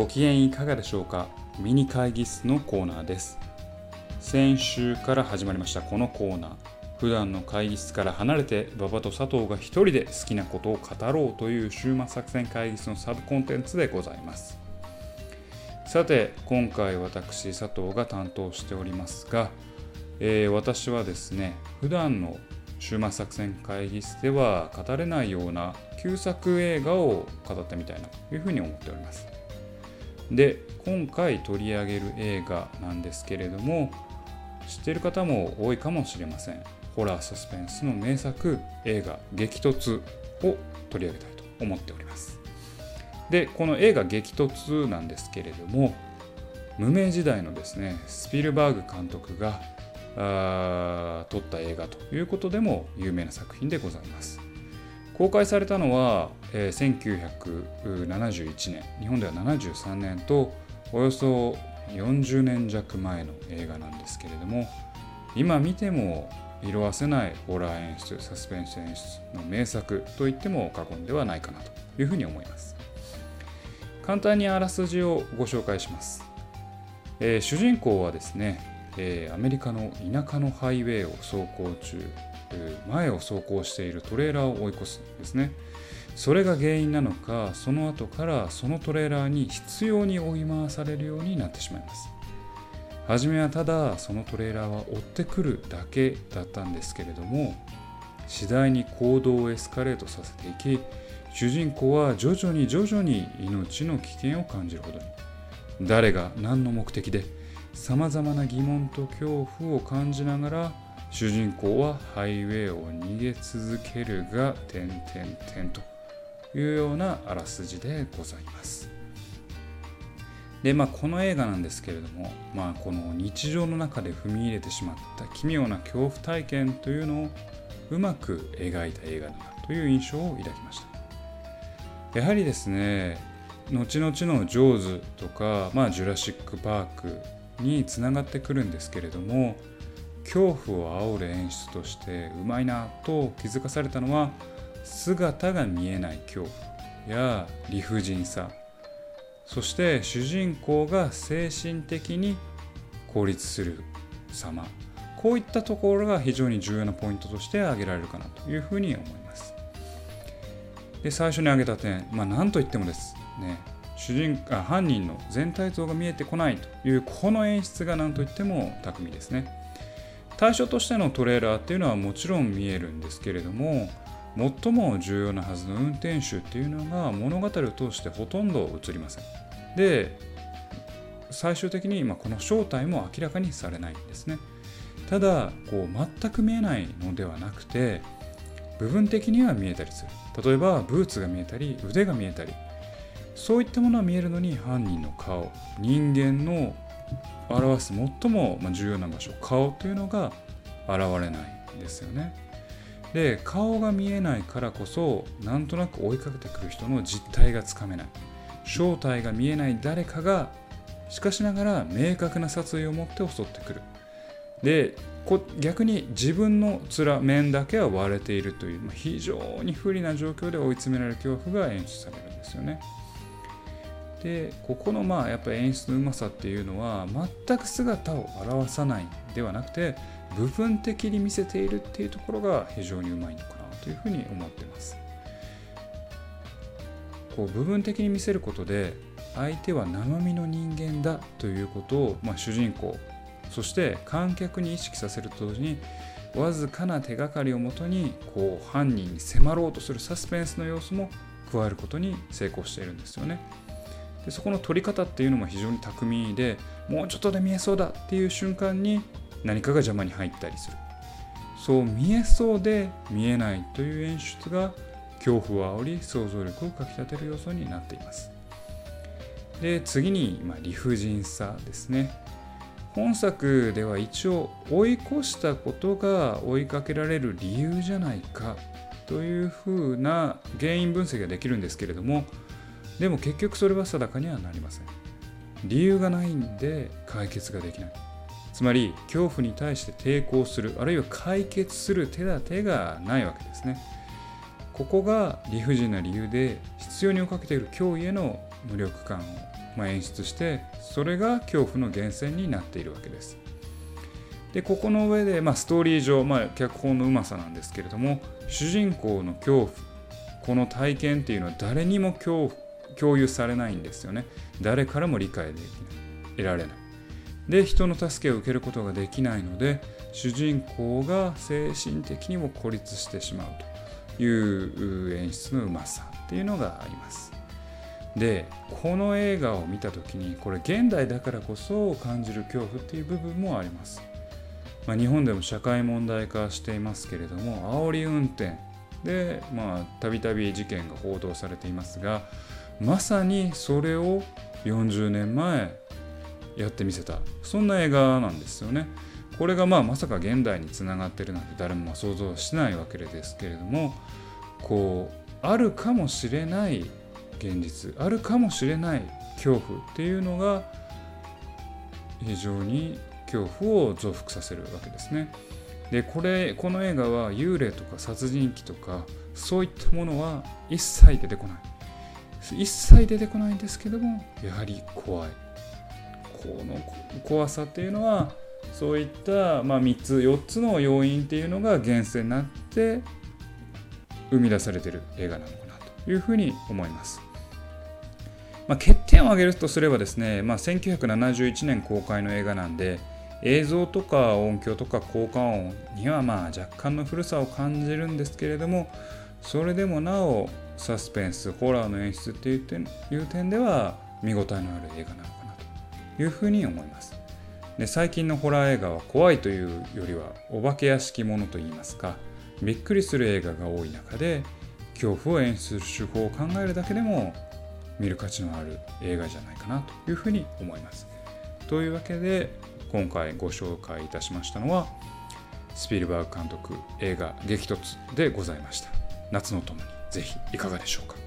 ご機嫌いかがでしょうか？ミニ会議室のコーナーです。先週から始まりましたこのコーナー。普段の会議室から離れて馬場と佐藤が一人で好きなことを語ろうという週末作戦会議室のサブコンテンツでございます。さて今回私佐藤が担当しておりますが、えー、私はですね普段の週末作戦会議室では語れないような旧作映画を語ってみたいなというふうに思っております。で今回取り上げる映画なんですけれども知ってる方も多いかもしれません。ホラーサスペンスの名作映画「激突」を取り上げたいと思っております。でこの映画「激突」なんですけれども無名時代のですねスピルバーグ監督があ撮った映画ということでも有名な作品でございます。公開されたのは、えー、1971年日本では73年とおよそ40年弱前の映画なんですけれども今見ても色あせないホラー演出サスペンス演出の名作と言っても過言ではないかなというふうに思います。簡単にあらすじをご紹介します、えー、主人公はですね、えー、アメリカの田舎のハイウェイを走行中。前を走行しているトレーラーを追い越すんですね。それが原因なのかその後からそのトレーラーに執拗に追い回されるようになってしまいます。初めはただそのトレーラーは追ってくるだけだったんですけれども次第に行動をエスカレートさせていき主人公は徐々に徐々に命の危険を感じるほどに。誰が何の目的でさまざまな疑問と恐怖を感じながら主人公はハイウェイを逃げ続けるが点々点というようなあらすじでございます。でまあこの映画なんですけれども、まあ、この日常の中で踏み入れてしまった奇妙な恐怖体験というのをうまく描いた映画だなという印象を抱きましたやはりですね後々のジョーズとか、まあ、ジュラシック・パークにつながってくるんですけれども恐怖を煽る演出としてうまいなと気づかされたのは姿が見えない恐怖や理不尽さ。そして主人公が精神的に孤立する様。こういったところが非常に重要なポイントとして挙げられるかなというふうに思います。で最初に挙げた点、まあ、何といってもです。ね主人あ犯人の全体像が見えてこないというこの演出が何といっても巧みですね。対象としてのトレーラーっていうのはもちろん見えるんですけれども最も重要なはずの運転手っていうのが物語を通してほとんど映りません。で最終的に今この正体も明らかにされないんですね。ただこう全く見えないのではなくて部分的には見えたりする例えばブーツが見えたり腕が見えたりそういったものは見えるのに犯人の顔人間の表す最も重要な場所顔というのが現れないんですよね。で顔が見えないからこそなんとなく追いかけてくる人の実態がつかめない。正体が見えない誰かがしかしながら明確な殺意を持って襲ってくる。で逆に自分の面面だけは割れているという非常に不利な状況で追い詰められる恐怖が演出されるんですよね。でここのまあやっぱ演出のうまさっていうのは全く姿を表さないではなくて部分的に見せているっていうところが非常にうまいのかなというふうに思ってます。こう部分的に見せることで相手は生身の人間だということを、まあ、主人公そして観客に意識させると同時にわずかな手がかりをもとにこう犯人に迫ろうとするサスペンスの要素も加えることに成功しているんですよね。でそこの取り方っていうのも非常に巧みでもうちょっとで見えそうだっていう瞬間に何かが邪魔に入ったりする。そう見えそうで見えないという演出が恐怖を煽り想像力をかきたてる要素になっています。で次に、ま、理不尽さですね。本作では一応追い越したことが追いかけられる理由じゃないかというふうな原因分析ができるんですけれどもでも結局それは定かにはなりません。理由がないんで解決ができない。つまり恐怖に対して抵抗するあるいは解決する手立てがないわけですね。ここが理不尽な理由で必要に追いかけている脅威への無力感をま、演出してそれが恐怖の源泉になっているわけです。でここの上で、まあ、ストーリー上、まあ、脚本のうまさなんですけれども主人公の恐怖この体験っていうのは誰にも恐怖共有されないんですよね。誰からも理解できない。得られない。で人の助けを受けることができないので主人公が精神的にも孤立してしまうという演出のうまさっていうのがあります。でこの映画を見た時にこれ現代だからこそ感じる恐怖っていう部分もあります。まあ、日本でも社会問題化していますけれども煽り運転でたびたび事件が報道されていますがまさにそれを40年前やってみせたそんな映画なんですよね。これがまあまさか現代につながってるなんて誰も想像しないわけですけれどもこうあるかもしれない現実あるかもしれない恐怖っていうのが非常に恐怖を増幅させるわけですね。でこれこの映画は幽霊とか殺人鬼とかそういったものは一切出てこない一切出てこないんですけどもやはり怖いこの怖さっていうのはそういった、まあ、3つ4つの要因っていうのが源泉になって生み出されてる映画なのかなというふうに思います。まあ、欠点を挙げるとすればですね、まあ、1971年公開の映画なんで映像とか音響とか効果音にはまあ若干の古さを感じるんですけれどもそれでもなおサスペンスホラーの演出っていう点いう点では見応えのある映画なのかなというふうに思います。で最近のホラー映画は怖いというよりはお化け屋敷ものといいますかびっくりする映画が多い中で恐怖を演出する手法を考えるだけでも見る価値のある映画じゃないかなというふうに思います。というわけで今回ご紹介いたしましたのはスピルバーグ監督映画「激突」でございました。夏の友に。ぜひいかがでしょうか。